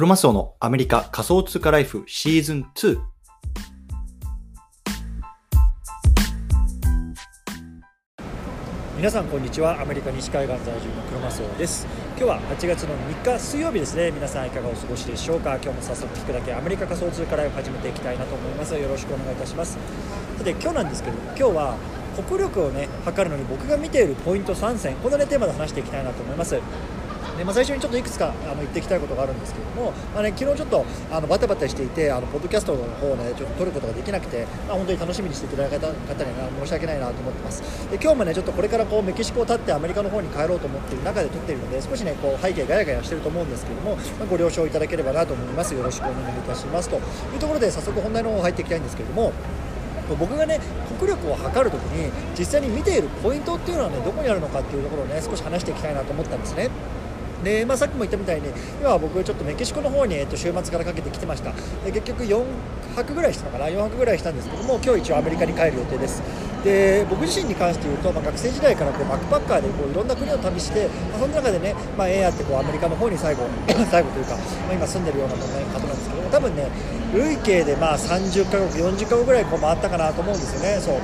クロマスオのアメリカ仮想通貨ライフシーズン2。皆さんこんにちは。アメリカ西海岸在住のクロマスオです。今日は8月の3日水曜日ですね。皆さんいかがお過ごしでしょうか？今日も早速聞くだけ。アメリカ仮想通貨ライフ始めていきたいなと思います。よろしくお願いいたします。さて今日なんですけど今日は国力をね測るのに僕が見ているポイント3選このねテーマで話していきたいなと思います。でまあ、最初にちょっといくつかあの言っていきたいことがあるんですけども、まあね、昨日ちょっとあのバタバタしていてあのポッドキャストの方をねちょっと撮ることができなくて、まあ、本当に楽しみにしていただいた方には申し訳ないなと思ってます。で今日もねちょっとこれからこうメキシコを立ってアメリカの方に帰ろうと思っている中で撮っているので少しねこう背景ガヤガヤしてると思うんですけども、まあ、ご了承いただければなと思います。よろしくお願いいたしますと。いうところで早速本題の方入っていきたいんですけれども僕がね国力を測るときに実際に見ているポイントっていうのはねどこにあるのかっていうところをね少し話していきたいなと思ったんですね。でまあ、さっきも言ったみたいに今は僕ちょっとメキシコの方に、えっと、週末からかけて来てました。で結局4泊ぐらいしたのかな？4泊ぐらいしたんですけども今日一応アメリカに帰る予定です。で僕自身に関して言うと、まあ、学生時代からこうバックパッカーでこういろんな国を旅して、まあ、その中でね、まあ、ええやってこうアメリカの方に最後 最後というか、まあ、今住んでるような方なんですけども多分ね累計でまあ30カ国40カ国ぐらいこう回ったかなと思うんですよね。そう。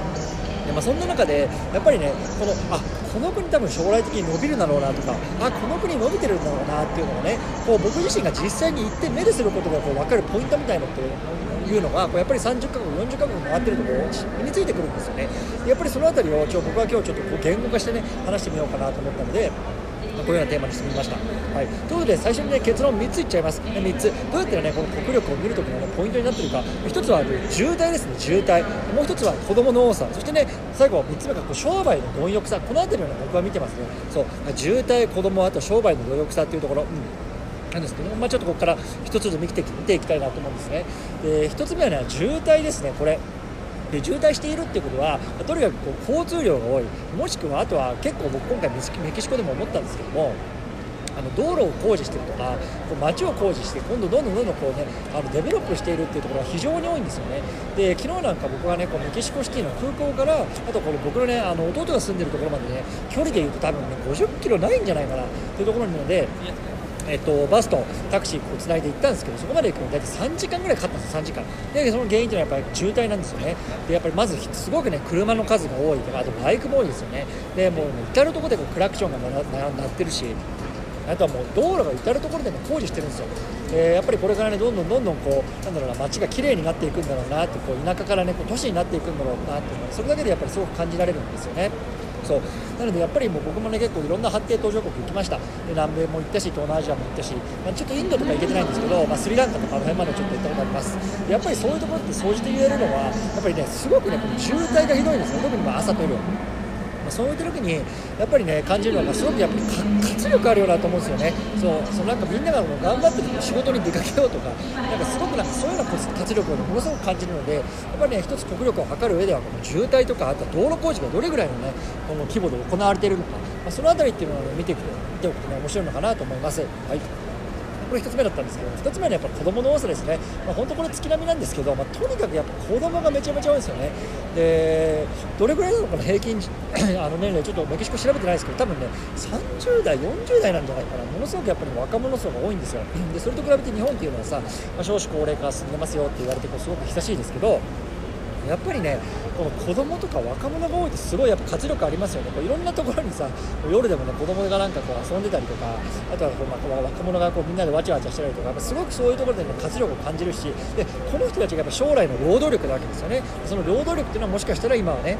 でまあ、そんな中でやっぱりねこのあこの国多分将来的に伸びるだろうなとかあこの国伸びてるんだろうなっていうのをねこう僕自身が実際に行って目ですることがこう分かるポイントみたいなっていうのがこうやっぱり30カ国40カ国回ってるところ身についてくるんですよね。やっぱりその辺りをちょ僕は今日ちょっとこう言語化してね話してみようかなと思ったのでこういうようなテーマにしてみました。はい、ということで最初に、ね、結論3ついっちゃいます、3つ。どうやって、ね、この国力を見るときの、ね、ポイントになっているか。1つは渋滞ですね渋滞。もう1つは子どもの多さ。そしてね最後3つ目がこう商売の貪欲さ。この辺りを、ね、僕は見てますね。そう。渋滞子どもあと商売の貪欲さというところ、うん。なんですけどまあ、ちょっとここから1つずつ見て見ていきたいなと思うんですね。で1つ目はね渋滞ですねこれ。で渋滞しているっていうことはとにかくこう交通量が多い。もしくはあとは結構僕今回メキシコでも思ったんですけどもあの道路を工事してるとかこう街を工事して今度どんどんどんどんこうねあのデベロップしているっていうところが非常に多いんですよね。で昨日なんか僕はねこうメキシコシティの空港からあとこの僕のねあの弟が住んでるところまでね距離でいうと多分ね50キロないんじゃないかなっていうところなのでえっと、バスとタクシーをつないで行ったんですけどそこまで行くのに大体3時間ぐらいかかったんですよ。3時間。でその原因というのはやっぱり渋滞なんですよね。でやっぱりまずすごくね車の数が多いとかあとバイクも多いですよね。でもう、至る所でこうクラクションが鳴ってるしあとはもう道路が至る所でね工事してるんですよ。えー、やっぱりこれからねどんどんどんどんこうなんだろうな街が綺麗になっていくんだろうなってこう田舎からねこう都市になっていくんだろうなっていうのそれだけでやっぱりすごく感じられるんですよね。そう。なのでやっぱりもう僕もね結構いろんな発展途上国行きました。で南米も行ったし東南アジアも行ったし、まあ、ちょっとインドとか行けてないんですけど、まあ、スリランカとかあの辺までちょっと行ったことあります。やっぱりそういうところって総じて言えるのはやっぱりねすごくねこの渋滞がひどいんですよ。特にまあ朝と夜。まあ、そういう時にやっぱりね感じるのがすごくやっぱり活力あるよなと思うんですよねそうそのなんかみんながもう頑張って仕事に出かけようとかなんかすごくなんかそういうような活力を、ね、ものすごく感じるのでやっぱりね一つ国力を測る上ではこの渋滞とかあとは道路工事がどれぐらいのねこの規模で行われているのか、まあ、その辺りっていうのを、ね、見ていく見ておくとね面白いのかなと思います。はいこれ1つ目だったんですけど2つ目はやっぱ子供の多さですね、まあ、本当これ月並みなんですけど、まあ、とにかくやっぱ子供がめちゃめちゃ多いですよね。でどれぐらいなのかな平均 あの年齢ちょっとメキシコ調べてないですけど多分ね30代40代なんじゃないかな。ものすごくやっぱり若者層が多いんですよ。でそれと比べて日本っていうのはさ、まあ、少子高齢化進んでますよって言われてこうすごく久しいですけどやっぱりねこの子供とか若者が多いとすごいやっぱ活力ありますよね。こういろんなところにさ夜でもね子供がなんかこう遊んでたりとかあとはこう、まあ、若者がこうみんなでわちゃわちゃしてたりとかすごくそういうところで、ね、活力を感じるしでこの人たちがやっぱ将来の労働力なわけですよね。その労働力っていうのはもしかしたら今はね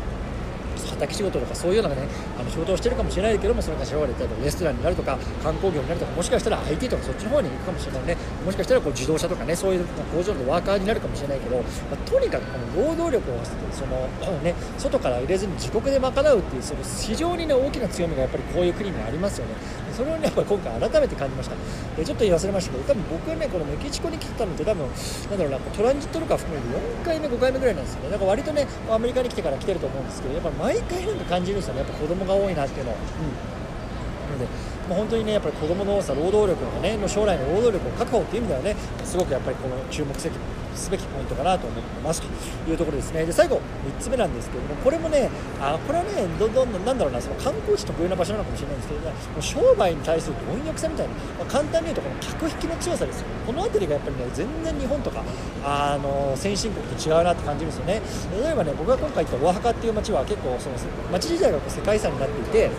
畑仕事とかそういうようなねあの仕事をしてるかもしれないけどもそれが将来例えばレストランになるとか観光業になるとかもしかしたら IT とかそっちの方に行くかもしれないね。もしかしたらこう自動車とかねそういう工場のワーカーになるかもしれないけど、まあ、とにかくこの労働力をその、ね、外から入れずに自国で賄うっていうその非常にね大きな強みがやっぱりこういう国にありますよね。それをねやっぱり今回改めて感じましたでちょっと言い忘れましたけど多分僕はねこのメキシコに来たのって多分なんだろうなトランジットとか含めて4回目5回目ぐらいなんですよね。だから割とねアメリカに来てから来てると思うんですけどやっぱ毎回なんか感じるんですよね。やっぱ子供が多いなっていうのを、うん、なのでまあ、本当にねやっぱり子供の多さ労働力のねの将来の労働力を確保っていう意味ではねすごくやっぱりこの注目すすべきポイントかなと思ってますというところですね。で最後3つ目なんですけれどもこれもねあこれはねどんどんなんだろうなその観光地特有な場所なのかもしれないんですけど、ね、もう商売に対する貪欲さみたいな、まあ、簡単に言うとこの客引きの強さですよこの辺りがやっぱりね全然日本とかあの先進国と違うなって感じるんですよね。例えばね僕が今回行ったオアハカっていう街は結構その街自体がこう世界遺産になっていて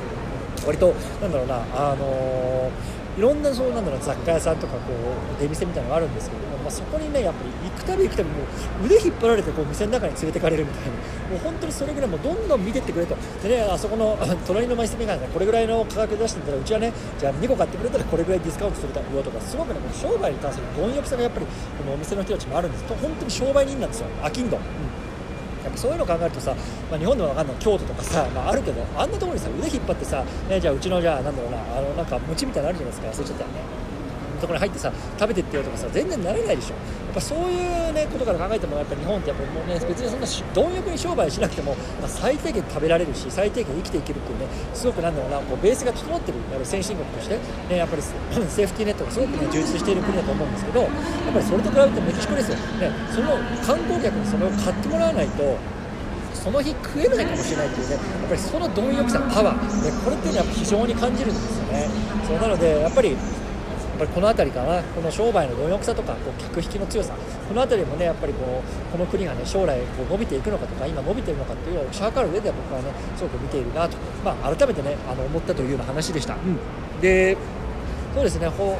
割となんだろうなあのーいろんなそうなんだろう雑貨屋さんとかこう出店みたいなのがあるんですけども、まあ、そこにねやっぱり行くたび行くたびもう腕引っ張られてこう店の中に連れてかれるみたいな。もう本当にそれぐらいもうどんどん見てってくれと。でねあそこの隣の店がねこれぐらいの価格出してたらうちはねじゃあ2個買ってくれたらこれぐらいディスカウントするだよとかすごくねこの商売に関する貪欲さがやっぱりこのお店の人たちもあるんです。と本当に商売人なんですよ。飽きんど、うんそういうの考えるとさ、まあ、日本でも分かんない京都とかさ、まあ、あるけどあんなところにさ腕引っ張ってさ、ね、じゃあうちのじゃあなんだろうなあのなんか餅みたいなのあるじゃないですか忘れちゃったよね。ところに入ってさ食べてってよとかさ全然ならないでしょ。やっぱそういうねことから考えてもやっぱ日本ってやっぱもうね別にそんな貪欲に商売しなくても、まあ、最低限食べられるし最低限生きていけるっていうねすごくなんだろうな。こうベースが整ってるやっぱ先進国として、ね、やっぱり セーフティーネットがすごくね充実している国だと思うんですけどやっぱりそれと比べてメキシコですよ、ね、その観光客にそれを買ってもらわないとその日食えないかもしれないっていうねやっぱりその貪欲さパワー、ね、これっていうのは非常に感じるんですよね。そうなのでやっぱりぱりこの辺りかな。この商売の貪欲さとかこう客引きの強さ。この辺りもねやっぱりこうこの国がね将来こう伸びていくのかとか今伸びているのかっていうのをしゃかる上では僕はねすごく見ているなと、まあ、改めてねあの思ったというような話でした、うん、でそうですねほ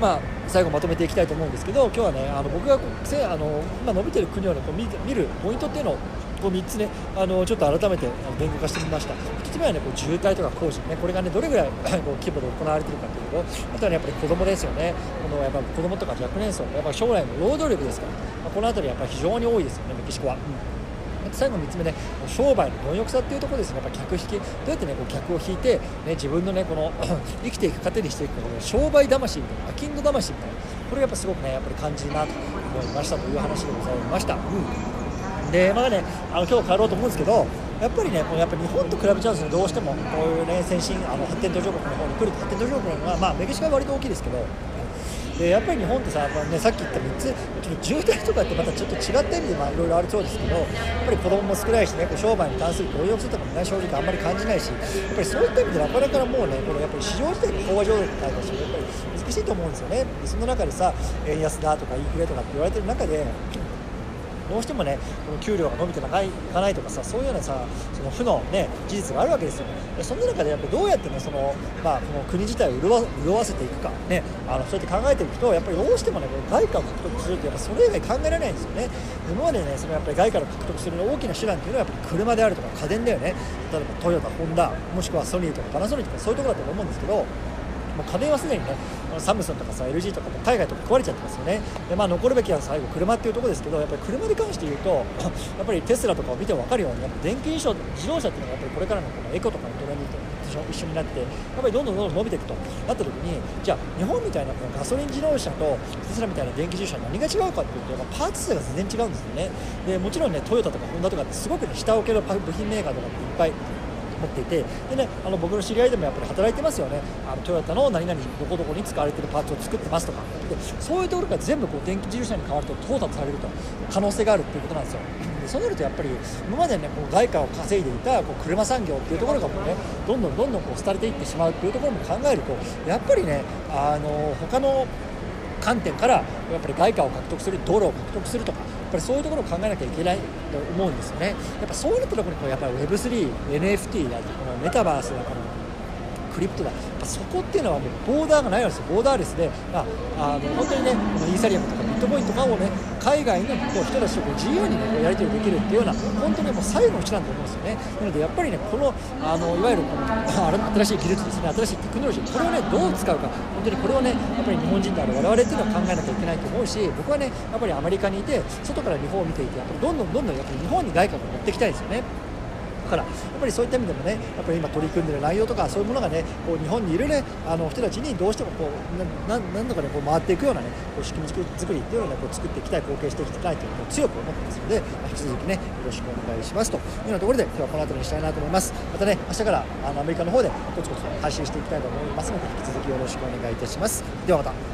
まあ最後まとめていきたいと思うんですけど今日はねあの僕があの今伸びてる国を、ね、こう見見るポイントっていうのをこう3つねあのちょっと改めて言語化してみました。1つ目はねこう渋滞とか工事ねこれがねどれぐらい こう規模で行われているかというとあとはねやっぱり子供ですよね。このやっぱ子供とか若年層やっぱ将来の労働力ですから、まあ、この辺りやっぱり非常に多いですよねメキシコは。うん。最後3つ目ね商売の貪欲さっていうところですね。やっぱ客引き。どうやってねこう客を引いて、ね、自分のねこの 生きていく糧にしていくこの商売魂みたいなアキンド魂みたいなこれがやっぱすごくねやっぱり感じるなと思いましたという話でございました。うん。でまあねあの今日帰ろうと思うんですけどやっぱりねこうやっぱ日本と比べちゃうんですね。どうしてもこういうね先進あの発展途上国の方に来ると。発展途上国のはまあメキシコは割と大きいですけど。でやっぱり日本ってさ、まあね、さっき言った3つ渋滞とかってまたちょっと違った意味でいろいろあるそうですけどやっぱり子供も少ないしね商売に関する強欲性とかもね正直あんまり感じないしやっぱりそういった意味でなかなかもうねこのやっぱり市場自体が飽和状態だしやっぱり難しいと思うんですよね。その中でさ円安だとかインフレとかって言われてる中でどうしてもねこの給料が伸びていかないとかさそういうようなさその負の、ね、事実があるわけですよでそんな中でやっぱどうやってねその、まあ、この国自体を潤わせていくか、ね、あのそうやって考えていくとやっぱりどうしてもね外貨を獲得するってやっぱそれ以外考えられないんですよね。今までねそのやっぱり外貨を獲得する大きな手段っていうのはやっぱり車であるとか家電だよね。例えばトヨタホンダもしくはソニーとかパナソニックとかそういうところだと思うんですけどもう家電はすでにねサムスンとかさ LG とかも海外とか壊れちゃってますよね。で、まあ、残るべきは最後車っていうところですけどやっぱり車に関して言うと やっぱりテスラとかを見ても分かるようにやっぱ電気自動自動車っていうのがやっぱりこれからのこのエコとかのトレンドと一緒になってやっぱりどんどんどんどん伸びていくとなった時にじゃあ日本みたいなこのガソリン自動車とテスラみたいな電気自動車何が違うかっていうとやっぱパーツ数が全然違うんですよね。でもちろんねトヨタとかホンダとかってすごくね下請けの部品メーカーとかっていっぱい持っていてで、ね、あの僕の知り合いでもやっぱり働いてますよね。あのトヨタの何々どこどこに使われてるパーツを作ってますとか。でそういうところから全部こう電気自動車に変わると淘汰されると可能性があるっていうことなんですよ。でそうなるとやっぱり今までねこう外貨を稼いでいたこう車産業っていうところがもうねどんどんどんどんこう廃れていってしまうっていうところも考えるとやっぱりねあの他の観点からやっぱり外貨を獲得する道路を獲得するとかぱりそういうところを考えなきゃいけないと思うんですよね。やっぱそういうところにやっぱり Web3、NFT だとこのメタバースだからクリプトだそこっていうのはもうボーダーがないわけですよ。ボーダーレスで、まあ、あの本当にねこのイーサリアムとかトコインとかをね海外の人たちと自由にねこうやり取りできるっていうような本当にもう最後の手段だと思うんですよね。なのでやっぱりねこのあのいわゆるこの新しい技術ですね新しいテクノロジーこれをねどう使うか。本当にこれをねやっぱり日本人である我々っていうのは考えなきゃいけないと思うし僕はねやっぱりアメリカにいて外から日本を見ていてやっぱりどんどんどんどんやっぱり日本に外貨を持っていきたいですよね。からやっぱりそういった意味でもねやっぱり今取り組んでる内容とかそういうものがねこう日本にいるねあの人たちにどうしてもこうななんとかねこう回っていくようなねこう仕組み作りっていうのをねこう作っていきたい貢献していきたいというのを強く思ってますので、まあ、引き続きねよろしくお願いしますというようなところで今日はこの辺りにしたいなと思います。またね明日からあのアメリカの方でコツコツ配信していきたいと思いますので引き続きよろしくお願いいたします。ではまた。